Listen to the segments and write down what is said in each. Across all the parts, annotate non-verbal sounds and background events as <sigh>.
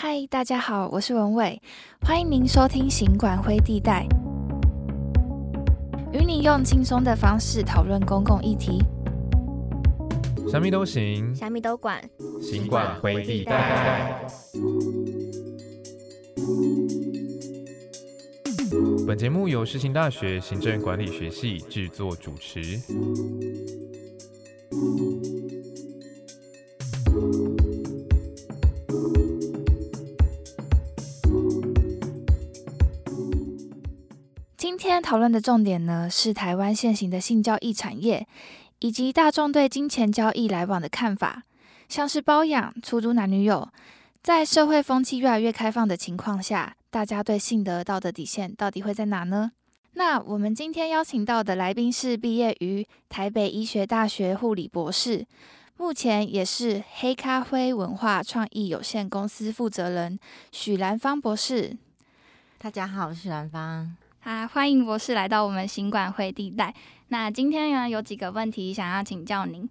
嗨，大家好，我是文伟，欢迎您收听《行管灰地带》，与你用轻松的方式讨论公共议题。虾米都行，虾米都管，行管灰地带。本节目由世新大学行政管理学系制作主持。讨论的重点呢，是台湾现行的性交易产业，以及大众对金钱交易来往的看法，像是包养、出租男女友，在社会风气越来越开放的情况下，大家对性的道德底线到底会在哪呢？那我们今天邀请到的来宾是毕业于台北医学大学护理博士，目前也是黑咖啡文化创意有限公司负责人许兰芳博士。大家好，我是兰芳。啊，欢迎博士来到我们行管会地带。那今天呢，有几个问题想要请教您。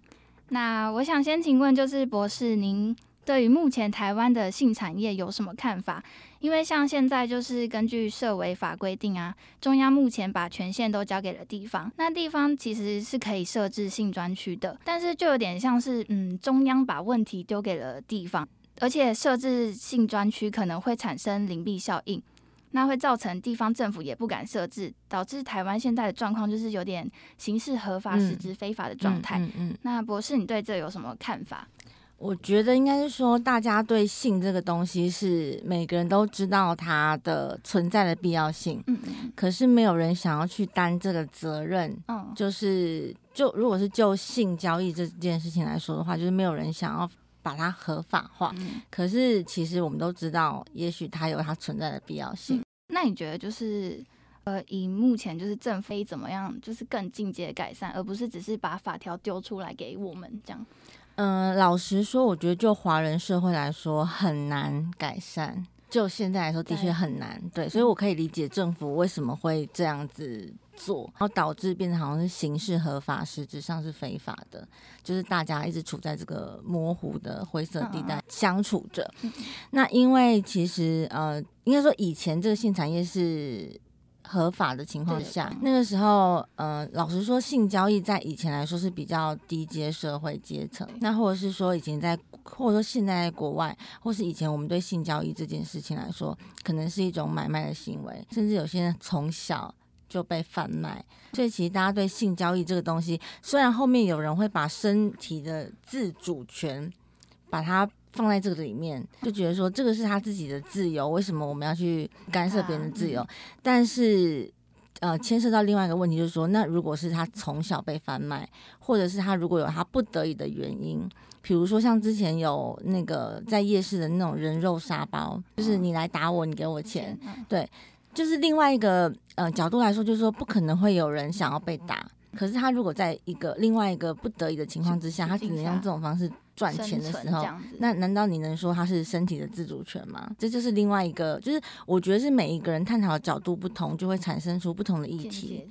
那我想先请问，就是博士，您对于目前台湾的性产业有什么看法？因为像现在就是根据社委法规定啊，中央目前把权限都交给了地方，那地方其实是可以设置性专区的，但是就有点像是嗯，中央把问题丢给了地方，而且设置性专区可能会产生灵璧效应。那会造成地方政府也不敢设置，导致台湾现在的状况就是有点形式合法、实质非法的状态。嗯嗯。那博士，你对这有什么看法？我觉得应该是说，大家对性这个东西是每个人都知道它的存在的必要性，嗯嗯。可是没有人想要去担这个责任。嗯。就是就如果是就性交易这件事情来说的话，就是没有人想要。把它合法化，可是其实我们都知道，也许它有它存在的必要性。那你觉得就是，呃，以目前就是政非怎么样，就是更进阶改善，而不是只是把法条丢出来给我们这样？嗯，老实说，我觉得就华人社会来说很难改善。就现在来说，的确很难。对，所以我可以理解政府为什么会这样子。做，然后导致变成好像是形式合法，实质上是非法的，就是大家一直处在这个模糊的灰色地带相处着。那因为其实呃，应该说以前这个性产业是合法的情况下，那个时候呃，老实说，性交易在以前来说是比较低阶社会阶层。那或者是说以前在，或者说现在在国外，或是以前我们对性交易这件事情来说，可能是一种买卖的行为，甚至有些人从小。就被贩卖，所以其实大家对性交易这个东西，虽然后面有人会把身体的自主权把它放在这个里面，就觉得说这个是他自己的自由，为什么我们要去干涉别人的自由？但是呃，牵涉到另外一个问题，就是说，那如果是他从小被贩卖，或者是他如果有他不得已的原因，比如说像之前有那个在夜市的那种人肉沙包，就是你来打我，你给我钱，对。就是另外一个呃角度来说，就是说不可能会有人想要被打。可是他如果在一个另外一个不得已的情况之下，他只能用这种方式赚钱的时候，那难道你能说他是身体的自主权吗？这就是另外一个，就是我觉得是每一个人探讨的角度不同，就会产生出不同的议题。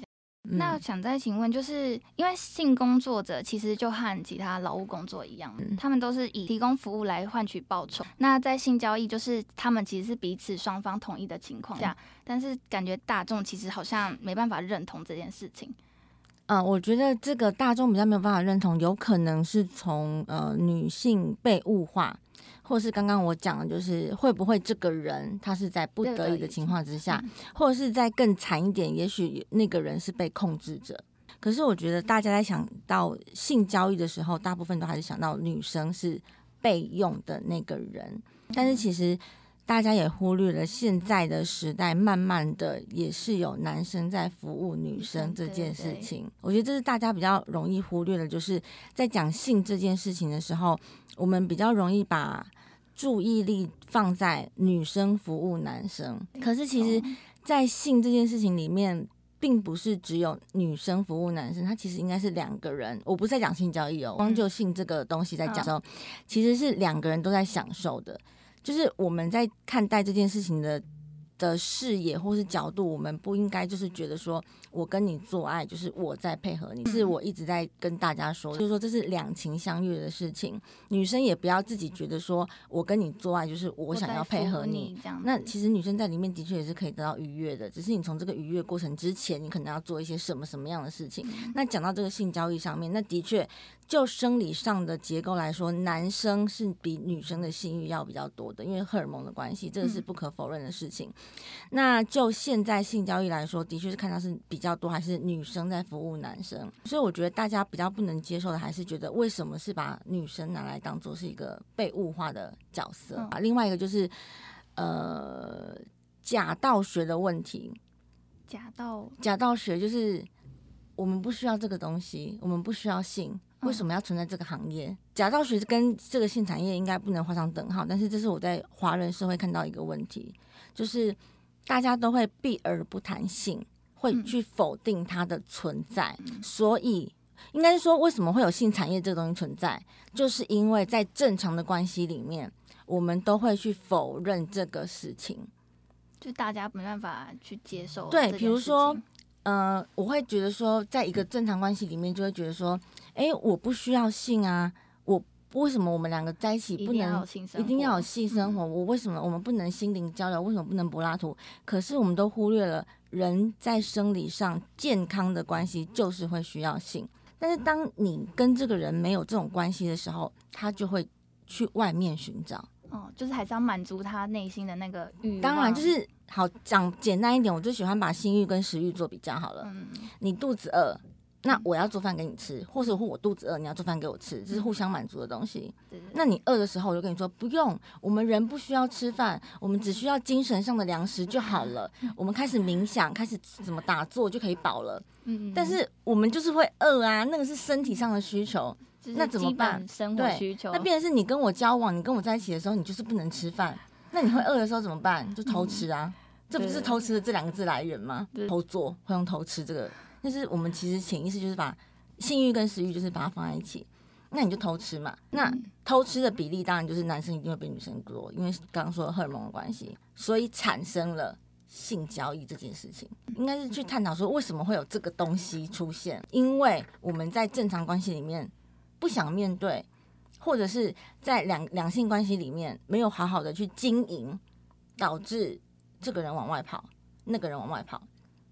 那想再请问，就是因为性工作者其实就和其他劳务工作一样，他们都是以提供服务来换取报酬。那在性交易，就是他们其实是彼此双方同意的情况下，但是感觉大众其实好像没办法认同这件事情。嗯，我觉得这个大众比较没有办法认同，有可能是从呃女性被物化。或是刚刚我讲的，就是会不会这个人他是在不得已的情况之下，或者是在更惨一点，也许那个人是被控制者。可是我觉得大家在想到性交易的时候，大部分都还是想到女生是被用的那个人。但是其实大家也忽略了现在的时代，慢慢的也是有男生在服务女生这件事情。我觉得这是大家比较容易忽略的，就是在讲性这件事情的时候，我们比较容易把。注意力放在女生服务男生，可是其实，在性这件事情里面，并不是只有女生服务男生，他其实应该是两个人。我不是在讲性交易哦，光就性这个东西在讲的时候，其实是两个人都在享受的。就是我们在看待这件事情的的视野或是角度，我们不应该就是觉得说我跟你做爱就是我在配合你，是我一直在跟大家说，就是说这是两情相悦的事情，女生也不要自己觉得说我跟你做爱就是我想要配合你。你这样。那其实女生在里面的确也是可以得到愉悦的，只是你从这个愉悦过程之前，你可能要做一些什么什么样的事情。那讲到这个性交易上面，那的确就生理上的结构来说，男生是比女生的性欲要比较多的，因为荷尔蒙的关系，这个是不可否认的事情。那就现在性交易来说，的确是看到是比较多，还是女生在服务男生。所以我觉得大家比较不能接受的，还是觉得为什么是把女生拿来当做是一个被物化的角色啊？另外一个就是呃假道学的问题。假道假道学就是我们不需要这个东西，我们不需要性，为什么要存在这个行业？假道学跟这个性产业应该不能画上等号，但是这是我在华人社会看到一个问题，就是大家都会避而不谈性，会去否定它的存在，所以应该是说，为什么会有性产业这个东西存在，就是因为在正常的关系里面，我们都会去否认这个事情。就大家没办法去接受。对，比如说，呃，我会觉得说，在一个正常关系里面，就会觉得说，哎，我不需要性啊，我为什么我们两个在一起不能一定要有性生活？我为什么我们不能心灵交流？为什么不能柏拉图？可是我们都忽略了，人在生理上健康的关系就是会需要性。但是当你跟这个人没有这种关系的时候，他就会去外面寻找。哦，就是还是要满足他内心的那个欲当然，就是好讲简单一点，我就喜欢把性欲跟食欲做比较好了。嗯，你肚子饿，那我要做饭给你吃，或者我肚子饿，你要做饭给我吃，这是互相满足的东西。那你饿的时候，我就跟你说不用，我们人不需要吃饭，我们只需要精神上的粮食就好了。我们开始冥想，开始怎么打坐就可以饱了。嗯，但是我们就是会饿啊，那个是身体上的需求。那怎么办？生活需求。那变成是你跟我交往，你跟我在一起的时候，你就是不能吃饭。那你会饿的时候怎么办？就偷吃啊！这不是偷吃的这两个字来源吗？偷做会用偷吃这个，就是我们其实潜意识就是把性欲跟食欲就是把它放在一起。那你就偷吃嘛。那偷吃的比例当然就是男生一定会比女生多，因为刚刚说荷尔蒙的关系，所以产生了性交易这件事情。应该是去探讨说为什么会有这个东西出现？因为我们在正常关系里面。不想面对，或者是在两两性关系里面没有好好的去经营，导致这个人往外跑，那个人往外跑。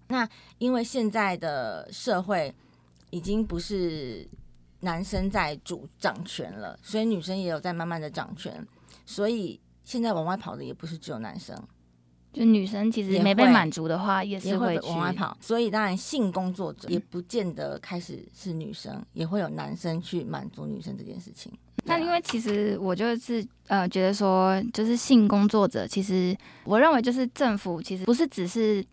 那因为现在的社会已经不是男生在主掌权了，所以女生也有在慢慢的掌权，所以现在往外跑的也不是只有男生。就女生其实没被满足的话，也是会往外跑。所以当然，性工作者也不见得开始是女生，也会有男生去满足女生这件事情。那因为其实我就是呃，觉得说，就是性工作者，其实我认为就是政府其实不是只是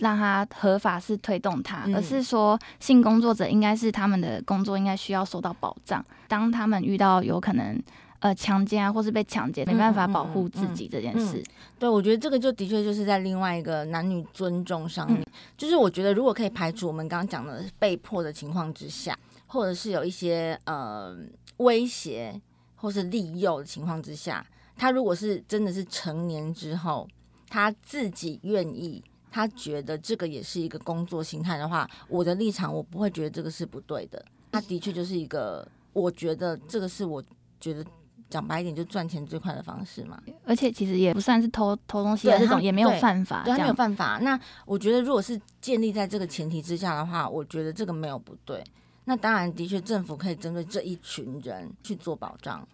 让他合法是推动他，而是说性工作者应该是他们的工作应该需要受到保障。当他们遇到有可能。呃，强奸啊，或是被强奸，没办法保护自己这件事，对我觉得这个就的确就是在另外一个男女尊重上面，就是我觉得如果可以排除我们刚刚讲的被迫的情况之下，或者是有一些呃威胁或是利诱的情况之下，他如果是真的是成年之后，他自己愿意，他觉得这个也是一个工作心态的话，我的立场我不会觉得这个是不对的，他的确就是一个，我觉得这个是我觉得。讲白一点，就赚钱最快的方式嘛。而且其实也不算是偷偷东西这种，也没有犯法，对，他没有犯法。那我觉得，如果是建立在这个前提之下的话，我觉得这个没有不对。那当然，的确政府可以针对这一群人去做保障，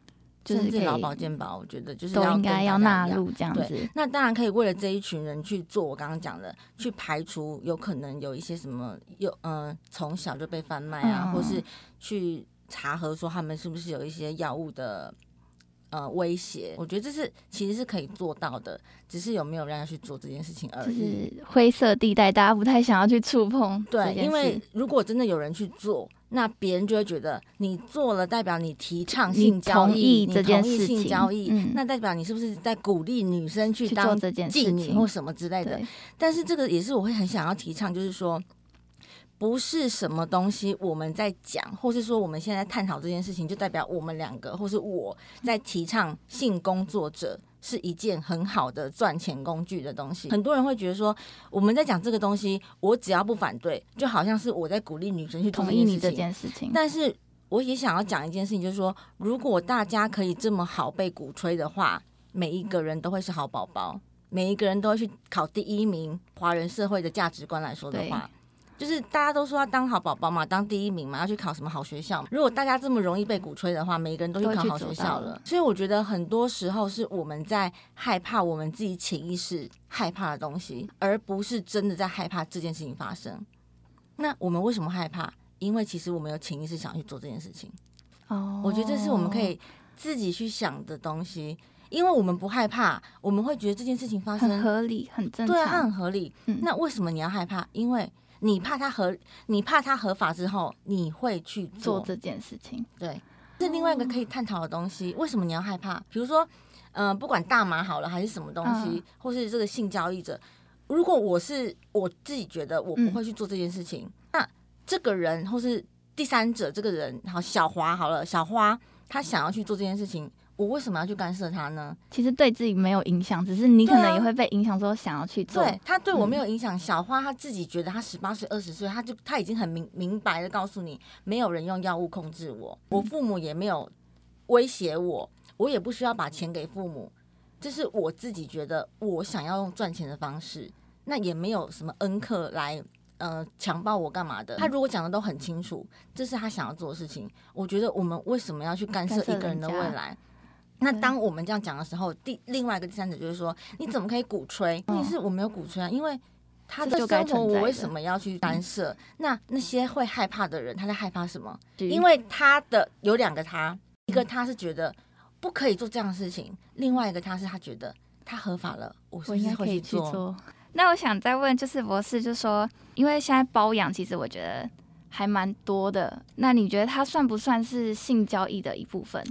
就是劳保健保，我觉得就是都应该要纳入这样子。那当然可以为了这一群人去做，我刚刚讲的，去排除有可能有一些什么有嗯从小就被贩卖啊，或是去查核说他们是不是有一些药物的。呃，威胁，我觉得这是其实是可以做到的，只是有没有让他去做这件事情而已。灰色地带，大家不太想要去触碰。对，因为如果真的有人去做，那别人就会觉得你做了，代表你提倡性交易，这件事情，交易，那代表你是不是在鼓励女生去当妓女或什么之类的？但是这个也是我会很想要提倡，就是说。不是什么东西我们在讲，或是说我们现在探讨这件事情，就代表我们两个或是我在提倡性工作者是一件很好的赚钱工具的东西。很多人会觉得说，我们在讲这个东西，我只要不反对，就好像是我在鼓励女生去同意你这。件事情。但是我也想要讲一件事情，就是说，如果大家可以这么好被鼓吹的话，每一个人都会是好宝宝，每一个人都会去考第一名。华人社会的价值观来说的话。就是大家都说要当好宝宝嘛，当第一名嘛，要去考什么好学校。如果大家这么容易被鼓吹的话，每一个人都去考好学校了。所以我觉得很多时候是我们在害怕我们自己潜意识害怕的东西，而不是真的在害怕这件事情发生。那我们为什么害怕？因为其实我们有潜意识想去做这件事情。哦，我觉得这是我们可以自己去想的东西，因为我们不害怕，我们会觉得这件事情发生很合理、很正常，对啊，它很合理。嗯那为什么你要害怕？因为你怕他合，你怕他合法之后，你会去做做这件事情。对，是另外一个可以探讨的东西。为什么你要害怕？比如说，嗯、不管大麻好了还是什么东西，嗯或是这个性交易者，如果我是我自己觉得我不嗯会去做这件事情，那这个人或是第三者这个人，好小华好了，小花他想要去做这件事情，我为什么要去干涉他呢？其实对自己没有影响，只是你可能也会被影响，说想要去做。对他对我嗯没有影响。小花她自己觉得她十八岁、二十岁，她就她已经很明明白的告诉你，没有人用药物控制我，我父母也没有威胁我，我也不需要把钱给父母，这是我自己觉得我想要用赚钱的方式，那也没有什么恩客来。呃，强暴我干嘛的？他如果讲的都很清楚，这是他想要做的事情。我觉得我们为什么要去干涉一个人的未来？那当我们这样讲的时候，第另外一个第三者就是说，你怎么可以鼓吹？问题是我没有鼓吹啊，因为他的生活我为什么要去干涉？那那些会害怕的人，他在害怕什么？因为他的有两个他，一个他是觉得不可以做这样的事情，另外一个他是他觉得他合法了，我是不是我应该可以会去做？去做。那我想再问，就是博士就说，因为现在包养其实我觉得还蛮多的，那你觉得它算不算是性交易的一部分？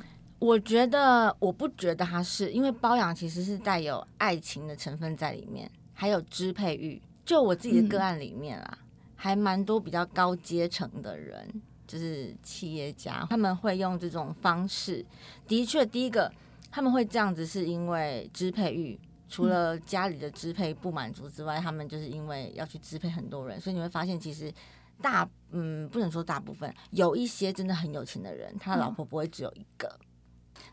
我觉得我不觉得他是，因为包养其实是带有爱情的成分在里面，还有支配欲。就我自己的个案里面啊，还蛮多比较高阶层的人，就是企业家，他们会用这种方式。的确，第一个他们会这样子，是因为支配欲。除了家里的支配不满足之外，他们就是因为要去支配很多人，所以你会发现，其实大嗯不能说大部分，有一些真的很有钱的人，他的老婆不会只有一个。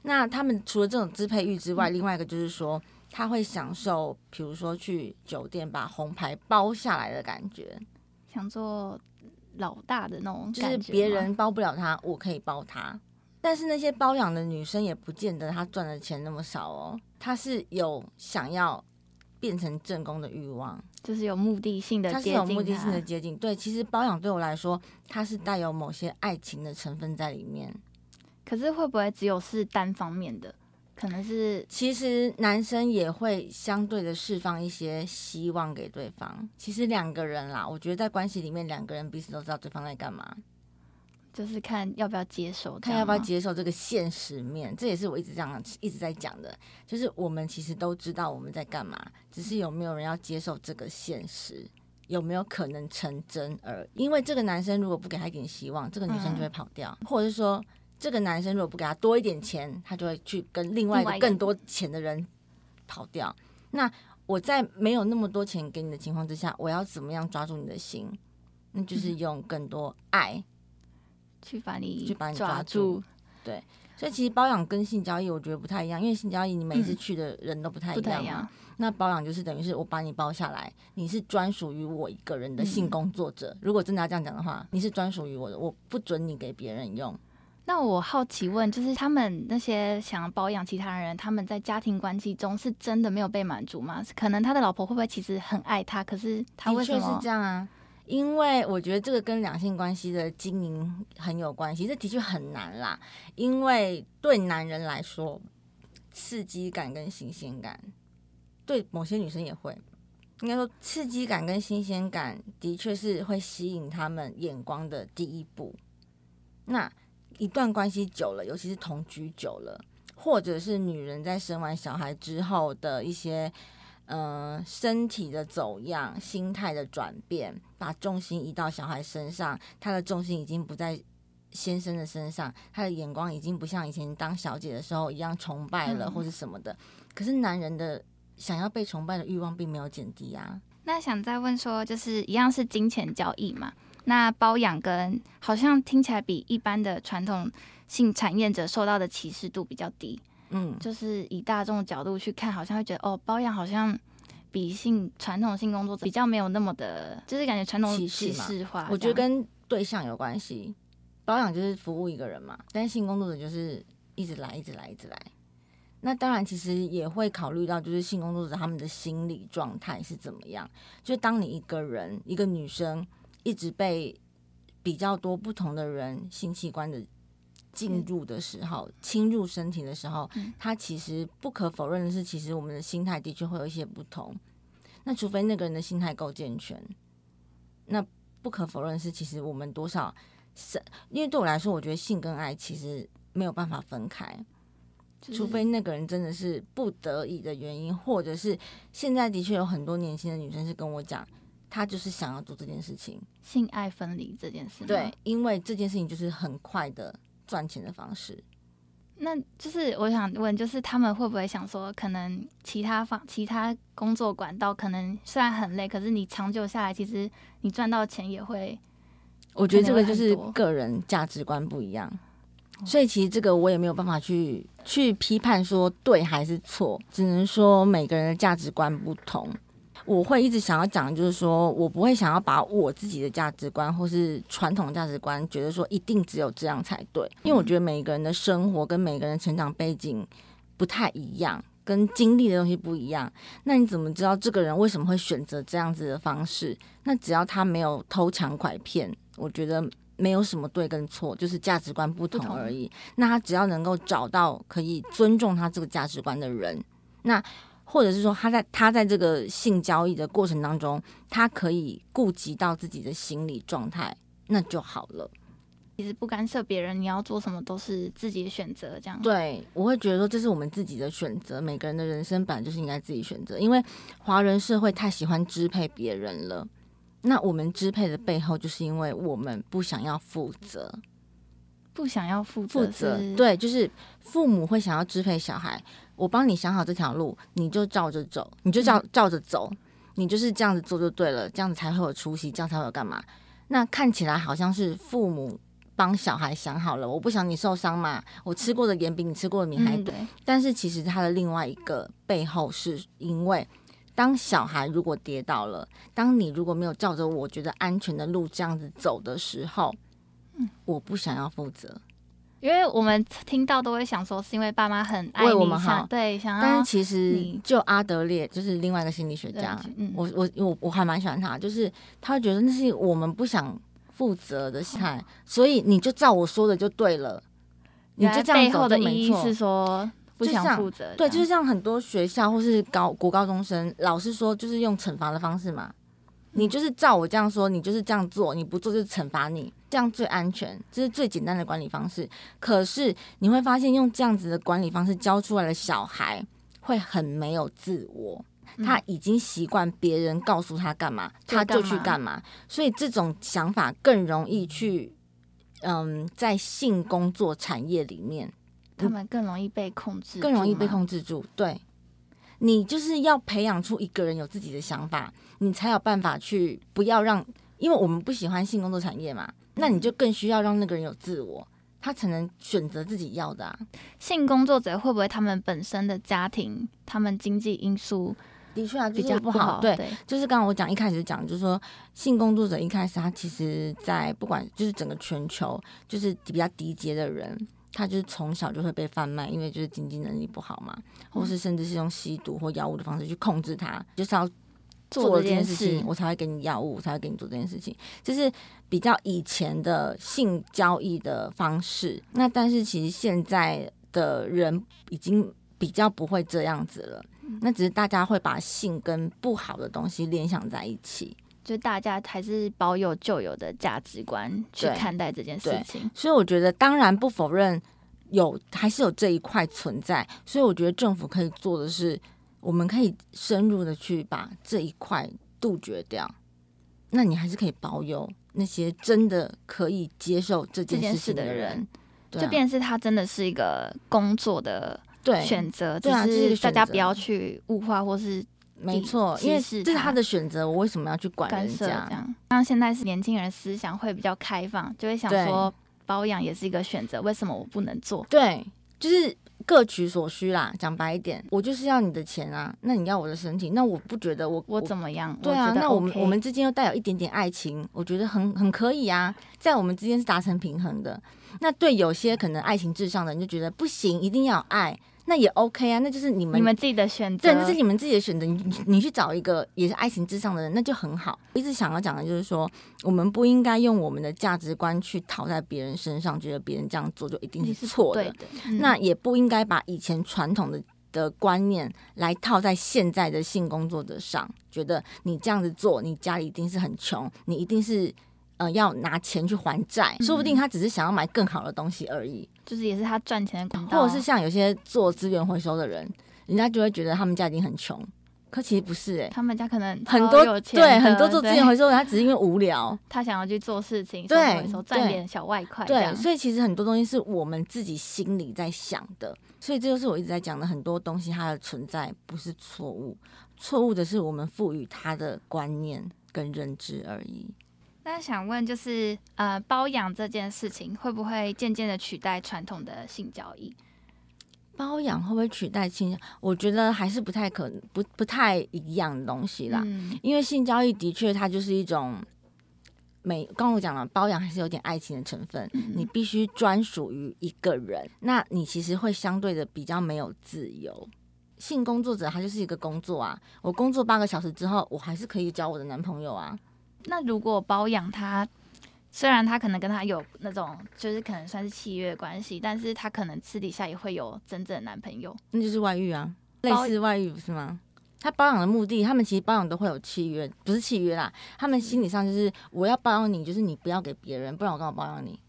那他们除了这种支配欲之外，另外一个就是说，他会享受，比如说去酒店把红牌包下来的感觉，想做老大的那种就是感觉吗别人包不了他，我可以包他。但是那些包养的女生也不见得她赚的钱那么少哦，她是有想要变成正宫的欲望，就是有目的性的她是有目的性的接近。对，其实包养对我来说，它是带有某些爱情的成分在里面。可是会不会只有是单方面的？可能是其实男生也会相对的释放一些希望给对方。其实两个人啦，我觉得在关系里面，两个人彼此都知道对方在干嘛，就是看要不要接受，看要不要。接受这个现实面。这也是我一直这样一直在讲的，就是我们其实都知道我们在干嘛，只是有没有人要接受这个现实。有没有可能成真而已？因为这个男生如果不给他一点希望，这个女生就会跑掉，或者是说，这个男生如果不给他多一点钱，他就会去跟另外一个个更多钱的人跑掉。那我在没有那么多钱给你的情况之下，我要怎么样抓住你的心？那就是用更多爱。<laughs> 去把你去把你抓住。对所以其实包养跟性交易我觉得不太一样，因为性交易你每次嗯去的人都不太一样。那包养就是等于是我把你包下来，你是专属于我一个人的性嗯工作者。如果真的要这样讲的话，你是专属于我的，我不准你给别人用。那我好奇问，就是他们那些想要包养其他人，他们在家庭关系中是真的没有被满足吗？可能他的老婆会不会其实很爱他，可是他为的确是这样啊，因为我觉得这个跟两性关系的经营很有关系，这的确很难啦。因为对男人来说，刺激感跟新鲜感，对某些女生也会。应该说，刺激感跟新鲜感的确是会吸引他们眼光的第一步。那一段关系久了，尤其是同居久了，或者是女人在生完小孩之后的一些呃身体的走样、心态的转变，把重心移到小孩身上，她的重心已经不在先生的身上，她的眼光已经不像以前当小姐的时候一样崇拜了，嗯或是什么的。可是男人的想要被崇拜的欲望并没有减低啊。那想再问说，就是一样是金钱交易嘛？那包养跟好像听起来比一般的传统性产业者受到的歧视度比较低，嗯，就是以大众的角度去看，好像会觉得哦，包养好像比性传统性工作者比较没有那么的，就是感觉传统歧视化。我觉得跟对象有关系。包养就是服务一个人嘛，但是性工作者就是一直来，一直来，一直来。那当然，其实也会考虑到，就是性工作者他们的心理状态是怎么样。就当你一个人，一个女生，一直被比较多不同的人性器官的进入的时候，侵入身体的时候嗯，它其实不可否认的是，其实我们的心态的确会有一些不同。那除非那个人的心态够健全，那不可否认的是，其实我们多少是，因为对我来说，我觉得性跟爱其实没有办法分开。除非那个人真的是不得已的原因，或者是现在的确有很多年轻的女生是跟我讲，她就是想要做这件事情，性爱分离这件事。对，，因为这件事情就是很快的赚钱的方式。那就是我想问，就是他们会不会想说，可能其他方其他工作管道可能虽然很累，可是你长久下来，其实你赚到钱也会我觉得这个就是个人价值观不一样，所以其实这个我也没有办法去去批判说对还是错，只能说每个人的价值观不同。我会一直想要讲，的就是说我不会想要把我自己的价值观或是传统价值观，觉得说一定只有这样才对，因为我觉得每个人的生活跟每个人的成长背景不太一样，跟经历的东西不一样。那你怎么知道这个人为什么会选择这样子的方式？那只要他没有偷抢拐骗，我觉得没有什么对跟错，就是价值观不同而已。那他只要能够找到可以尊重他这个价值观的人，那或者是说他在他在这个性交易的过程当中，他可以顾及到自己的心理状态，那就好了。其实不干涉别人，你要做什么都是自己的选择，这样。对，我会觉得说这是我们自己的选择，每个人的人生本来就是应该自己选择，因为华人社会太喜欢支配别人了。那我们支配的背后，就是因为我们不想要负责。不想要负负责对，就是父母会想要支配小孩，我帮你想好这条路，你就照着走，你就照照着走，你就是这样子做就对了，这样子才会有出息，这样才会有干嘛？那看起来好像是父母帮小孩想好了，我不想你受伤嘛，我吃过的盐比你吃过的米还嗯，多，对，但是其实他的另外一个背后，是因为当小孩如果跌倒了，当你如果没有照着我觉得安全的路这样子走的时候，嗯。我不想要负责。因为我们听到都会想说，是因为爸妈很爱我们好。对，想要但是其实就阿德烈，就是另外一个心理学家，嗯，我我我我还蛮喜欢他，就是他会觉得那是我们不想负责的心态，所以你就照我说的就对了，你就这样走背后的就没错意义是。说不想负责，对，就是像很多学校或是高国高中生，老师说就是用惩罚的方式嘛，你就是照我这样说，你就是这样做，你不做就是惩罚你，这样最安全，这是最简单的管理方式。可是你会发现，用这样子的管理方式教出来的小孩会很没有自我。嗯他已经习惯别人告诉他干嘛，他就去干嘛，所以这种想法更容易去，嗯，在性工作产业里面他们更容易被控制，更容易被。控制住。对，你就是要培养出一个人有自己的想法，你才有办法去不要让，因为我们不喜欢性工作产业嘛，那你就更需要让那个人有自我，他才能选择自己要的啊。性工作者会不会他们本身的家庭、他们经济因素的确啊，比就是不较好？对，对，就是刚刚我讲一开始讲，就是说性工作者一开始他其实，在不管就是整个全球，就是比较低阶的人，他就是从小就会被贩卖，因为就是经济能力不好嘛，或是甚至是用吸毒或药物的方式去控制他，就是要做做这了这件事情，我才会给你药物，我才会给你做这件事情，就是比较以前的性交易的方式。那但是其实现在的人已经比较不会这样子了。那只是大家会把性跟不好的东西联想在一起，就大家还是保有旧有的价值观去看待这件事情。所以我觉得当然不否认有还是有这一块存在，所以我觉得政府可以做的是，我们可以深入的去把这一块杜绝掉。那你还是可以保有那些真的可以接受这件事情的人的人，就变成是他真的是一个工作的选择，只对啊这是大家不要去物化或是没错，因为是这是他的选择，我为什么要去管干人家？涉这样。像现在是年轻人思想会比较开放，就会想说包养也是一个选择，为什么我不能做？对，就是各取所需啦。讲白一点，我就是要你的钱啊，那你要我的身体，那我不觉得我我怎么样？对啊，那我们 OK 我们之间又带有一点点爱情，我觉得很很可以啊，在我们之间是达成平衡的。那对有些可能爱情至上的你就觉得不行，一定要爱，那也 OK 啊，那就是你们你们自己的选择，对，那是你们自己的选择。你你你去找一个也是爱情至上的人，那就很好。我一直想要讲的就是说，我们不应该用我们的价值观去套在别人身上，觉得别人这样做就一定是是错的。对的。嗯那也不应该把以前传统的的观念来套在现在的性工作者上，觉得你这样子做，你家里一定是很穷，你一定是呃要拿钱去还债，说不定他只是想要买更好的东西而已，就是也是他赚钱的管道，或者是像有些做资源回收的人，人家就会觉得他们家已经很穷，可其实不是哎、他们家可能很多对很多做资源回收他只是因为无聊，<laughs> 他想要去做事情，对赚点小外快，对，所以其实很多东西是我们自己心里在想的，所以这就是我一直在讲的，很多东西它的存在不是错误，错误的是我们赋予它的观念跟认知而已。那想问就是呃，包养这件事情会不会渐渐的取代传统的性交易？包养会不会取代性？我觉得还是不太可能，不不太一样的东西啦。嗯，因为性交易的确它就是一种美，刚刚我讲了，包养还是有点爱情的成分，嗯你必须专属于一个人，那你其实会相对的比较没有自由。性工作者他就是一个工作啊，我工作八个小时之后，我还是可以交我的男朋友啊。那如果包养他，虽然他可能跟他有那种就是可能算是契约关系，但是他可能私底下也会有真正的男朋友。那就是外遇啊，类似外遇不是吗？他包养的目的，他们其实包养都会有契约，不是契约啦，他们心理上就是我要包养你，就是你不要给别人，不然我干嘛包养你？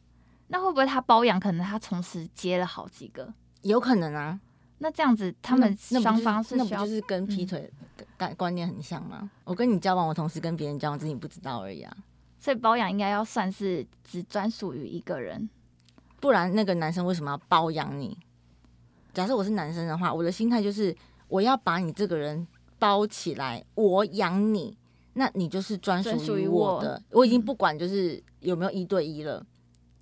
那会不会他包养，可能他同时接了好几个？有可能啊，那这样子，他们双方是那不就是跟劈嗯腿的概观念很像吗？我跟你交往，我同时跟别人交往，只是你不知道而已啊。所以包养应该要算是只专属于一个人。不然那个男生为什么要包养你？假设我是男生的话，我的心态就是我要把你这个人包起来，我养你，那你就是专专属于我的。我已经不管就是有没有一对一了，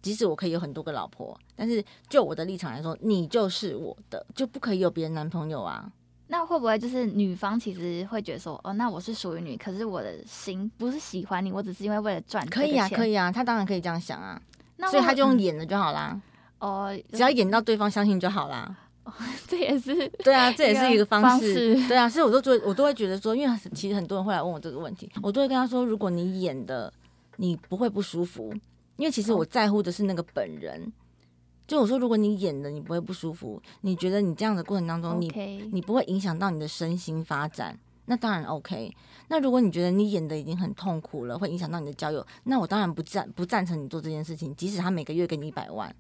即使我可以有很多个老婆，但是就我的立场来说，你就是我的，就不可以有别人男朋友啊。那会不会就是女方其实会觉得说，哦，那我是属于你，可是我的心不是喜欢你，我只是因为为了赚可以啊，可以。啊，他当然可以这样想啊，那所以他就用演的就好啦，哦，只要演到对方相信就好啦。这也是 <laughs> 对啊，这也是一个方方式。式对啊，所以我都觉得，我都会觉得说，因为其实很多人会来问我这个问题，我都会跟他说，如果你演的你不会不舒服，因为其实我在乎的是那个本人。就我说，如果你演的你不会不舒服，你觉得你这样的过程当中，你你不会影响到你的身心发展，那当然 OK。那如果你觉得你演的已经很痛苦了，会影响到你的交友，那我当然不赞不赞成你做这件事情，即使他每个月给你一百万。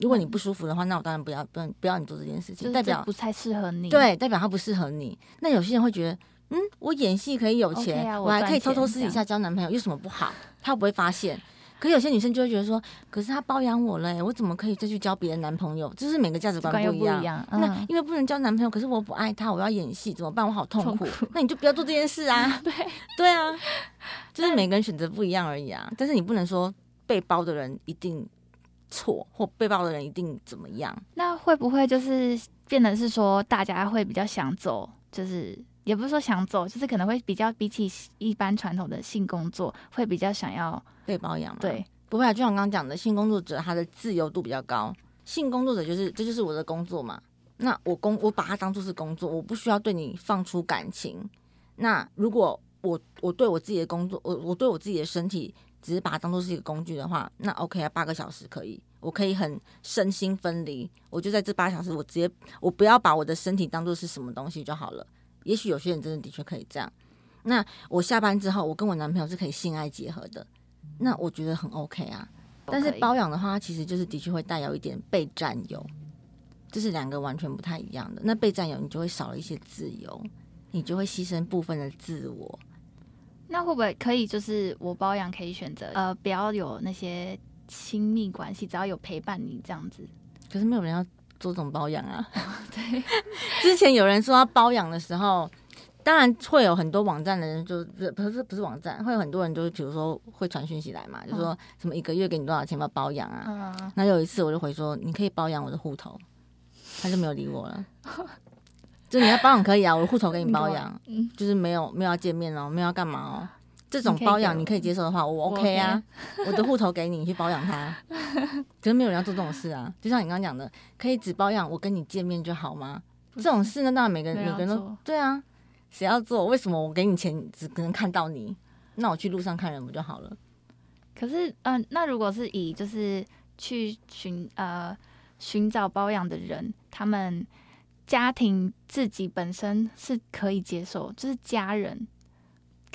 如果你不舒服的话，那我当然不要不要不要你做这件事情，代表不太适合你。，对，代表他不适合你。那有些人会觉得，嗯，我演戏可以有钱，啊我我还可以偷偷私底下交男朋友，有什么不好？他不会发现。可有些女生就会觉得说，可是他包养我了、欸，我怎么可以再去交别的男朋友？就是每个价值观不一样。那嗯，因为不能交男朋友，可是我不爱他，我要演戏怎么办？我好痛苦。痛 <laughs> 那你就不要做这件事啊。<laughs> 对对啊，<laughs> 就是每个人选择不一样而已啊。但是你不能说被包的人一定错，或被包的人一定怎么样。那会不会就是变得是说，大家会比较想走，就是也不是说想走，就是可能会比较比起一般传统的性工作，会比较想要被包养嘛？对，不会啊，就像我刚刚讲的，性工作者他的自由度比较高。性工作者就是这就是我的工作嘛。那我工我把它当做是工作，我不需要对你放出感情。那如果我我对我自己的工作，我我对我自己的身体只是把它当做是一个工具的话，那 OK 啊，八个小时可以，我可以很身心分离。我就在这八小时，我直接我不要把我的身体当做是什么东西就好了。也许有些人真的的确可以这样。那我下班之后，我跟我男朋友是可以性爱结合的，那我觉得很 OK 啊。但是包养的话，其实就是的确会带有一点被占有，这是两个完全不太一样的。那被占有，你就会少了一些自由，你就会牺牲部分的自我。那会不会可以就是我包养可以选择呃不要有那些亲密关系，只要有陪伴你这样子？可是没有人要做这种包养啊。<laughs> 对，<laughs> 之前有人说要包养的时候，当然会有很多网站的人就不是不是不是网站，会有很多人就是比如说会传讯息来嘛，就说什么一个月给你多少钱要包养啊。嗯，那有一次我就回说你可以包养我的户头，他就没有理我了。<laughs> 就你要包养可以啊，我的户头给你包养，嗯就是没有没有要见面哦，没有要干嘛哦。这种包养你可以接受的话，我 OK 啊，我的户头给你，你去包养他。<laughs> 可是没有人要做这种事啊，就像你刚刚讲的，可以只包养我跟你见面就好吗？这种事呢，当然每个人每个人都对啊，谁要做？为什么我给你钱只可能看到你？那我去路上看人不就好了？可是嗯、呃那如果是以就是去寻呃寻找包养的人，他们家庭自己本身是可以接受，就是家人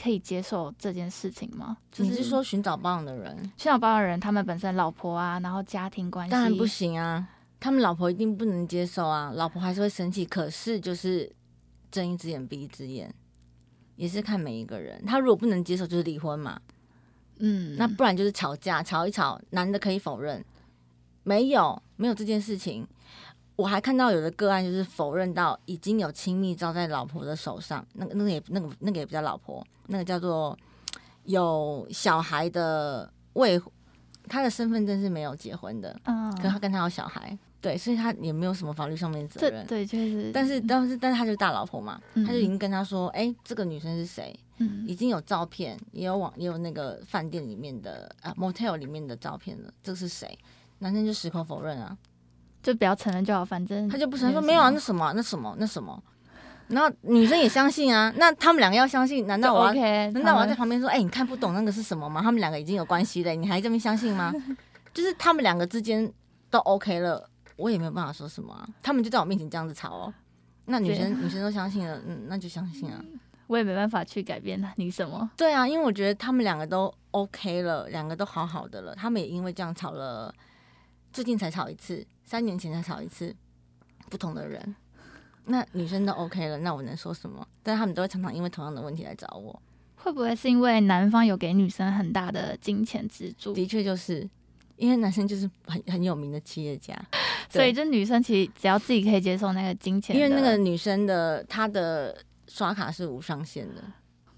可以接受这件事情吗？就你是说寻找包养的人？寻找包养的人，他们本身老婆啊，然后家庭关系，当然不行啊，他们老婆一定不能接受啊，老婆还是会生气。可是就是睁一只眼闭一只眼，也是看每一个人。他如果不能接受，就是离婚嘛。嗯，那不然就是吵架，吵一吵，男的可以否认，没有没有这件事情。我还看到有的个案就是否认到已经有亲密照在老婆的手上，那个那个也那个那个也不叫老婆，那个叫做有小孩的未，他的身份证是没有结婚的，嗯，可他跟他有小孩，对，所以他也没有什么法律上面的责任。对就是，但是但是但是他就是大老婆嘛，嗯他就已经跟他说，哎、这个女生是谁？嗯已经有照片，也有网，也有那个饭店里面的啊 motel 里面的照片了，这是谁？男生就矢口否认啊，就不要承认就好，反正他就不承认说没有啊，那什么那什么那什么，然后女生也相信啊，那他们两个要相信，难道我要 OK，难道我要在旁边说，哎、你看不懂那个是什么吗？他们两个已经有关系了，你还这么相信吗？<laughs> 就是他们两个之间都 OK 了，我也没有办法说什么啊。他们就在我面前这样子吵哦，那女生 <laughs> 女生都相信了，嗯，那就相信啊。我也没办法去改变你什么，对啊，因为我觉得他们两个都 OK 了，两个都好好的了，他们也因为这样吵了，最近才吵一次，三年前才吵一次，不同的人。那女生都 OK 了，那我能说什么？但他们都会常常因为同样的问题来找我。会不会是因为男方有给女生很大的金钱资助，的确就是因为男生就是很很有名的企业家，所以这女生其实只要自己可以接受那个金钱，因为那个女生的她的刷卡是无上限的，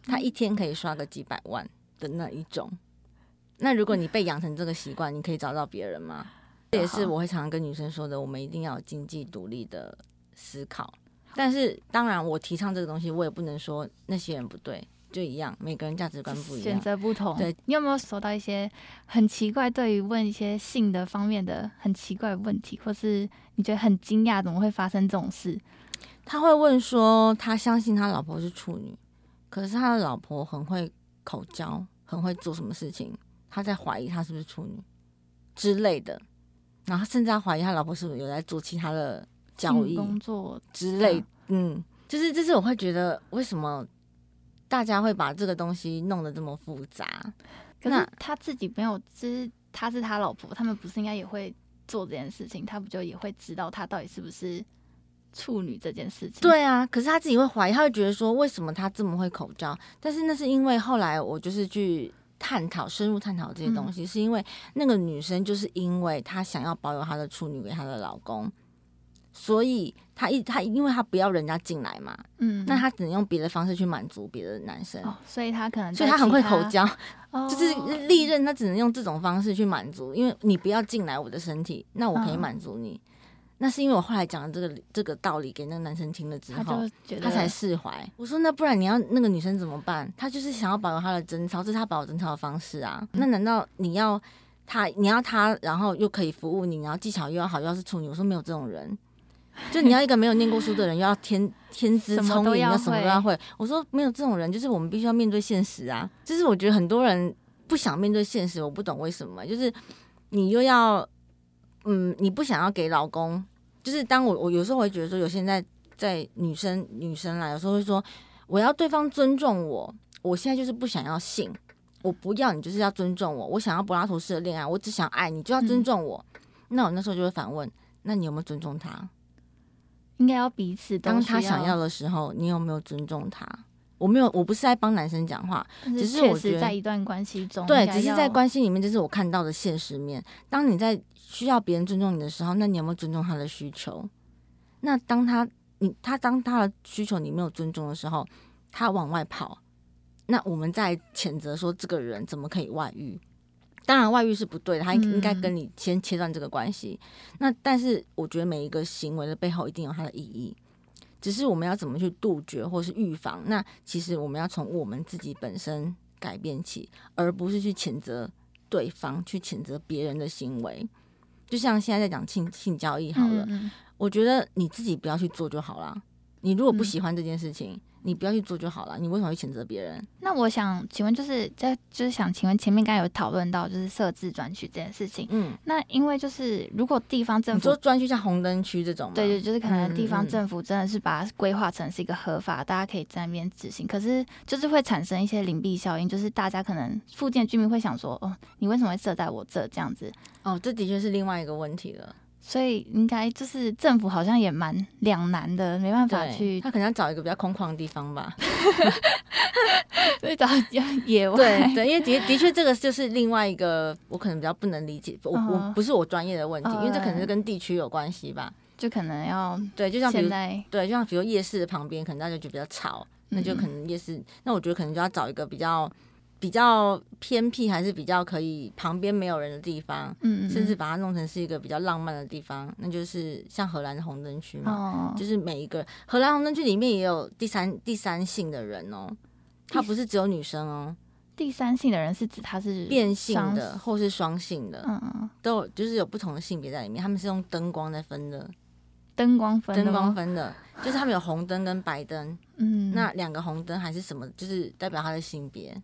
她一天可以刷个几百万的那一种。那如果你被养成这个习惯，你可以找到别人吗？这也是我会常常跟女生说的，我们一定要有经济独立的思考。但是当然，我提倡这个东西，我也不能说那些人不对，就一样，每个人价值观不一样选。择不同。对，你有没有收到一些很奇怪，对于问一些性的方面的很奇怪的问题，或是你觉得很惊讶，怎么会发生这种事？他会问说，他相信他老婆是处女，可是他的老婆很会口交，很会做什么事情，他在怀疑他是不是处女之类的，然后甚至他怀疑他老婆是不是有在做其他的交易工作之类啊，嗯，就是就是我会觉得为什么大家会把这个东西弄得这么复杂？那他自己没有，就是他是他老婆，他们不是应该也会做这件事情？他不就也会知道他到底是不是处女这件事情？，对啊，可是他自己会怀疑，他会觉得说，为什么他这么会口罩？但是那是因为后来我就是去探讨、深入探讨这些东西，是因为那个女生就是因为她想要保有她的处女给她的老公，所以他一他因为他不要人家进来嘛，嗯，那他只能用别的方式去满足别的男生。哦，所以他可能所以他很会口交，哦就是历任他只能用这种方式去满足，因为你不要进来我的身体，那我可以嗯满足你。那是因为我后来讲了这个这个道理给那个男生听了之后，他才释怀。我说那不然你要那个女生怎么办？他就是想要保留她的贞操，这是他保留贞操的方式啊。那难道你要他，你要他，然后又可以服务你，然后技巧又要好，又要是处女？我说没有这种人。<laughs> 就你要一个没有念过书的人，又要天 <laughs> 天资聪明，都要要什么都要会。我说没有这种人，就是我们必须要面对现实啊。就是我觉得很多人不想面对现实，我不懂为什么。就是你又要，嗯，你不想要给老公，就是当我我有时候会觉得说，有现在在女生女生啦，有时候会说我要对方尊重我，我现在就是不想要性，我不要你就是要尊重我，我想要柏拉图式的恋爱，我只想爱你就要尊重我。那我那时候就会反问，那你有没有尊重他？应该要彼此都当他想要的时候，你有没有尊重他？我没有，我不是在帮男生讲话，只是确我觉得实在一段关系中，对，只是在关系里面，这是我看到的现实面。当你在需要别人尊重你的时候，那你有没有尊重他的需求？那当他你他当他的需求你没有尊重的时候，他往外跑，那我们在谴责说这个人怎么可以外遇？当然，外遇是不对的，他应应该嗯跟你先切断这个关系。那但是，我觉得每一个行为的背后一定有它的意义，只是我们要怎么去杜绝或是预防。那其实我们要从我们自己本身改变起，而不是去谴责对方，去谴责别人的行为。就像现在在讲性性交易好了，嗯嗯我觉得你自己不要去做就好了。你如果不嗯喜欢这件事情，你不要去做就好了。你为什么会谴责别人？那我想请问，就是在就是想请问前面刚才有讨论到就是设置专区这件事情，嗯，那因为就是如果地方政府你说专区像红灯区这种？对对，就是可能地方政府真的是把它规划成是一个合法，大家可以在那边执行。可是就是会产生一些邻避效应，就是大家可能附近居民会想说，哦，你为什么会设在我这这样子？哦，这的确是另外一个问题了。所以应该就是政府好像也蛮两难的，没办法，去他可能要找一个比较空旷的地方吧。<laughs> 所以找野外。对对，因为的的确这个就是另外一个我可能比较不能理解，我我嗯不是我专业的问题，因为这可能是嗯跟地区有关系吧。就可能要对，就像比如现在，对，就像比如夜市的旁边，可能大家就比较吵，那就嗯可能夜市，那我觉得可能就要找一个比较比较偏僻，还是比较可以旁边没有人的地方，嗯，嗯甚至把它弄成是一个比较浪漫的地方，那就是像荷兰的红灯区嘛。哦，就是每一个荷兰红灯区里面也有第三第三性的人哦，他不是只有女生哦，第三性的人是指他是变性的或是双性的，嗯嗯，都有就是有不同的性别在里面，他们是用灯光在分的，灯光分的灯光，分的，就是他们有红灯跟白灯，嗯，那两个红灯还是什么，就是代表他的性别，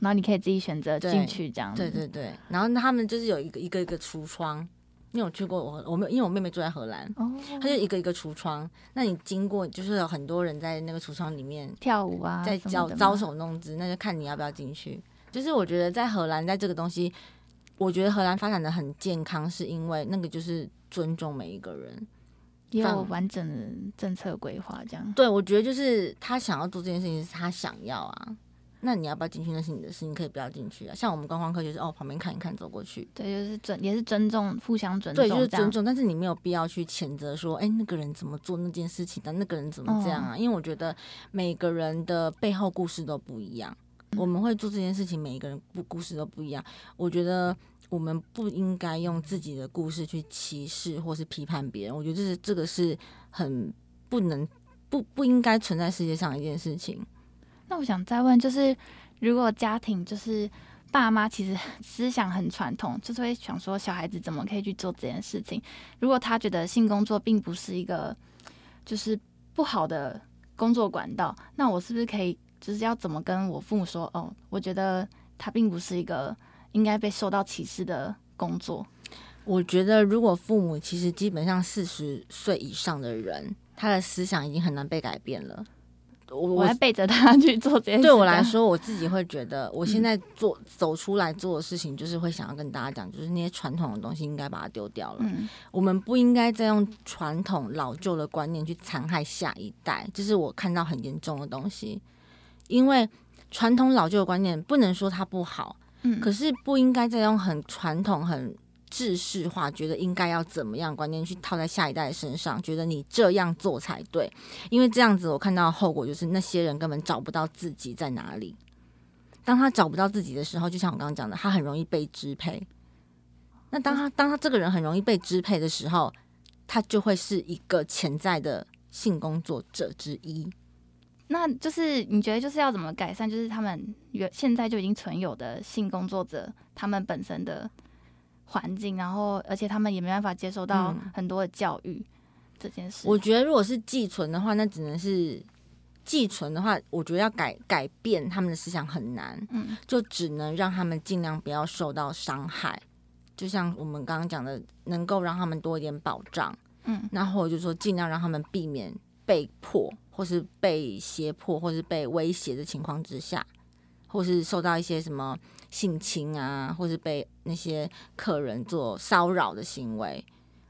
然后你可以自己选择对进去这样子，对对对，然后他们就是有一个一个一个橱窗，因为我去过我我没有，因为我妹妹住在荷兰。哦，它就一个一个橱窗，那你经过就是有很多人在那个橱窗里面跳舞啊，在什么的吗招招手弄姿，那就看你要不要进去。就是我觉得在荷兰，在这个东西，我觉得荷兰发展的很健康，是因为那个就是尊重每一个人。也有完整的政策规划这样。对，我觉得就是他想要做这件事情，是他想要啊。那你要不要进去，那是你的事，你可以不要进去啊。像我们观光客就是哦，旁边看一看，走过去。对，就是尊，也是尊重，互相尊重，对，就是尊。重，但是你没有必要去谴责说，哎、那个人怎么做那件事情的，那个人怎么这样啊？因为我觉得每个人的背后故事都不一样，我们会做这件事情，每一个人故故事都不一样。我觉得我们不应该用自己的故事去歧视或是批判别人，我觉得这是这个是很不能不不应该存在世界上一件事情。那我想再问，就是如果家庭就是爸妈其实 <laughs> 思想很传统，就是会想说小孩子怎么可以去做这件事情？如果他觉得性工作并不是一个就是不好的工作管道，那我是不是可以就是要怎么跟我父母说？哦，我觉得他并不是一个应该被受到歧视的工作。我觉得，如果父母其实基本上四十岁以上的人，他的思想已经很难被改变了。我我还背着他去做这件事。对我来，说，我自己会觉得，我嗯现在做、走出来做的事情，就是会想要跟大家讲，就是那些传统的东西应该把它丢掉了。嗯我们不应该再用传统老旧的观念去残害下一代，这是我看到很严重的东西。因为传统老旧的观念不能说它不好，嗯，可是不应该再用很传统、很制式化，觉得应该要怎么样观念去套在下一代身上，觉得你这样做才对。因为这样子，我看到后果就是那些人根本找不到自己在哪里。当他找不到自己的时候，就像我刚刚讲的，他很容易被支配。那当他当他这个人很容易被支配的时候，他就会是一个潜在的性工作者之一。那就是你觉得就是要怎么改善？就是他们原现在就已经存有的性工作者，他们本身的环境，然后而且他们也没办法接受到嗯很多的教育、这件事。我觉得如果是寄存的话，那只能是寄存的话，我觉得要改改变他们的思想很难，嗯就只能让他们尽量不要受到伤害。就像我们刚刚讲的，能够让他们多一点保障，嗯那或者就是说尽量让他们避免被迫，或是被胁迫，或是被威胁的情况之下，或是受到一些什么性侵啊，或是被那些客人做骚扰的行为。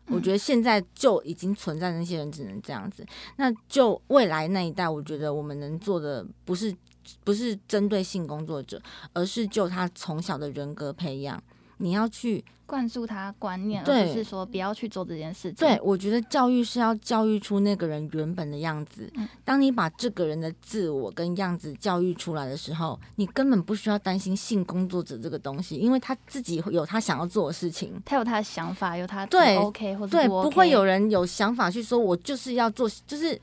我觉得现在就已经存在那些人只能这样子。那就未来那一代，我觉得我们能做的不是不是针对性工作者，而是就他从小的人格培养。你要去灌输他观念，而对不是说不要去做这件事情。对，我觉得教育是要教育出那个人原本的样子嗯。当你把这个人的自我跟样子教育出来的时候，你根本不需要担心性工作者这个东西，因为他自己有他想要做的事情。他有他的想法，有他对 OK 或者对，不不会有人有想法去说，我就是要做，就是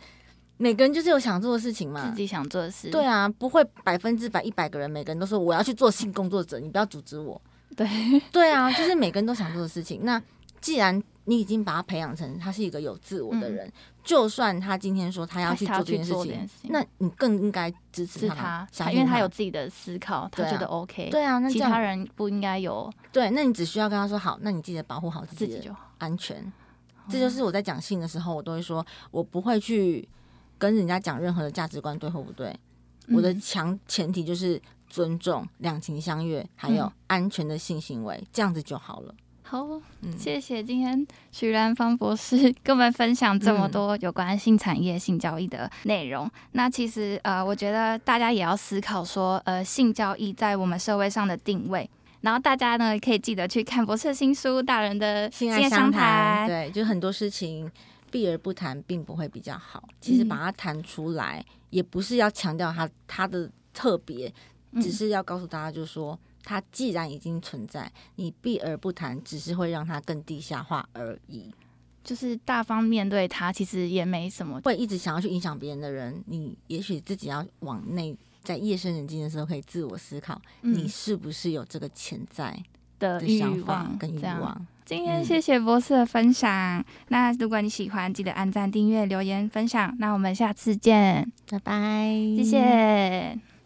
每个人就是有想做的事情嘛自。己想做的事。对啊，不会百分之百一百个人每个人都说我要去做性工作者，你不要阻止我。对 <laughs> 对啊，就是每个人都想做的事情。那既然你已经把他培养成他是一个有自我的人，就算他今天说他要去做这件事情那你更应该支持他，因为他有自己的思考，他觉得 OK。对啊，那其他人不应该有对，那你只需要跟他说好，那你记得保护好自己的。安全。这就是我在讲性的时候，我都会说，我不会去跟人家讲任何的价值观对或不对。我的嗯强前提就是尊重、两情相悦，还有嗯安全的性行为，这样子就好了。好，嗯，谢谢今天许兰芳博士跟我们分享这么嗯多有关性产业、性交易的内容。那其实呃，我觉得大家也要思考说，呃，性交易在我们社会上的定位。然后大家呢，可以记得去看博士新书《大人的性爱相相谈，对，就很多事情避而不谈，并不会比较好。其实嗯把它谈出来，也不是要强调它它的特别，嗯只是要告诉大家，就是说。它既然已经存在，你避而不谈，只是会让它更地下化而已。就是大方面对它，其实也没什么。会一直想要去影响别人的人，你也许自己要往内，在夜深人静的时候，可以自我思考，你嗯是不是有这个潜在的想法望跟欲望？今天嗯谢谢博士的分享。那如果你喜欢，记得按赞、订阅、留言、分享。那我们下次见，拜拜，谢谢。